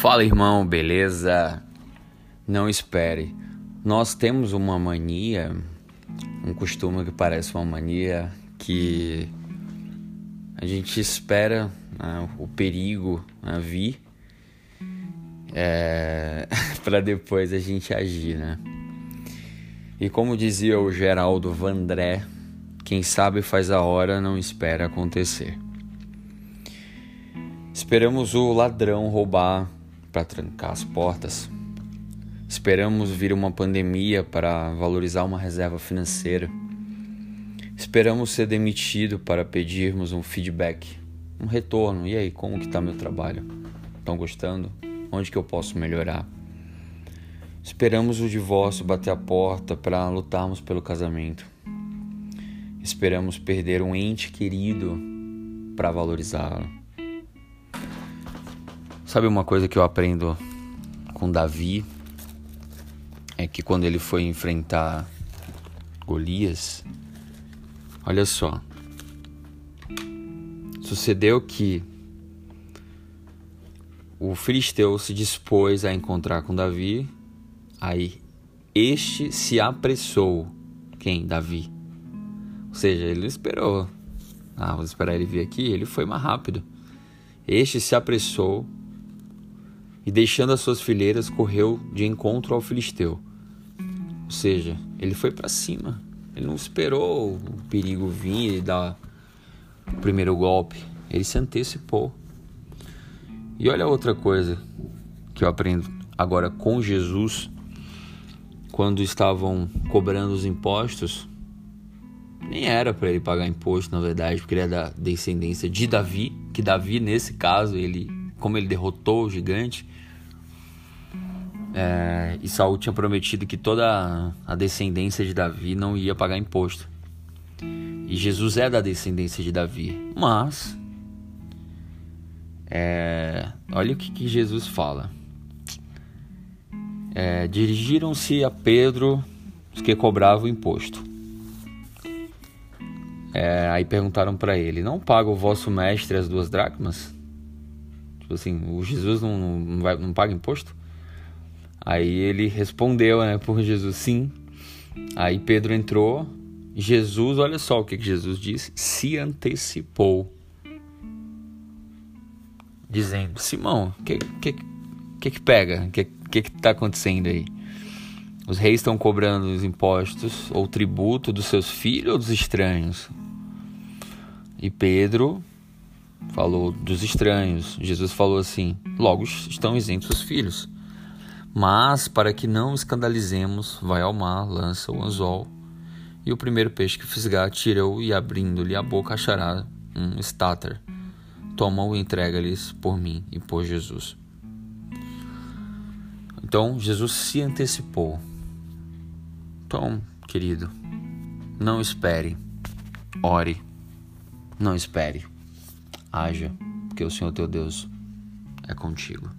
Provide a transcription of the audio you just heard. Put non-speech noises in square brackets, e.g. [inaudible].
Fala irmão, beleza? Não espere. Nós temos uma mania, um costume que parece uma mania, que a gente espera né, o perigo né, vir é, [laughs] para depois a gente agir, né? E como dizia o Geraldo Vandré, quem sabe faz a hora, não espera acontecer. Esperamos o ladrão roubar para trancar as portas. Esperamos vir uma pandemia para valorizar uma reserva financeira. Esperamos ser demitido para pedirmos um feedback, um retorno. E aí, como que tá meu trabalho? Estão gostando? Onde que eu posso melhorar? Esperamos o divórcio bater a porta para lutarmos pelo casamento. Esperamos perder um ente querido para valorizá-lo. Sabe uma coisa que eu aprendo com Davi? É que quando ele foi enfrentar Golias, olha só. Sucedeu que o filisteu se dispôs a encontrar com Davi, aí este se apressou. Quem? Davi. Ou seja, ele esperou. Ah, vou esperar ele vir aqui. Ele foi mais rápido. Este se apressou e deixando as suas fileiras correu de encontro ao filisteu. Ou seja, ele foi para cima. Ele não esperou o perigo vir e dar o primeiro golpe. Ele se antecipou. E olha outra coisa que eu aprendo agora com Jesus. Quando estavam cobrando os impostos, nem era para ele pagar imposto, na verdade, porque ele é da descendência de Davi, que Davi, nesse caso, ele, como ele derrotou o gigante, é, e Saul tinha prometido que toda a descendência de Davi não ia pagar imposto. E Jesus é da descendência de Davi. Mas, é, olha o que, que Jesus fala. É, Dirigiram-se a Pedro os que cobravam o imposto. É, aí perguntaram para ele: Não paga o vosso mestre as duas dracmas? Tipo assim, o Jesus não, não, vai, não paga imposto? Aí ele respondeu, né, por Jesus, sim. Aí Pedro entrou. Jesus, olha só o que, Jesus disse, se antecipou, dizendo: Simão, o que, que, que, que pega? O que, que, que tá acontecendo aí? Os reis estão cobrando os impostos ou tributo dos seus filhos ou dos estranhos? E Pedro falou dos estranhos. Jesus falou assim: logo estão isentos os filhos. Mas, para que não escandalizemos, vai ao mar, lança o anzol, e o primeiro peixe que fisgar, tira-o e, abrindo-lhe a boca, achará um estáter. Toma-o e entrega-lhes por mim e por Jesus. Então, Jesus se antecipou. Então, querido, não espere, ore, não espere, haja, porque o Senhor teu Deus é contigo.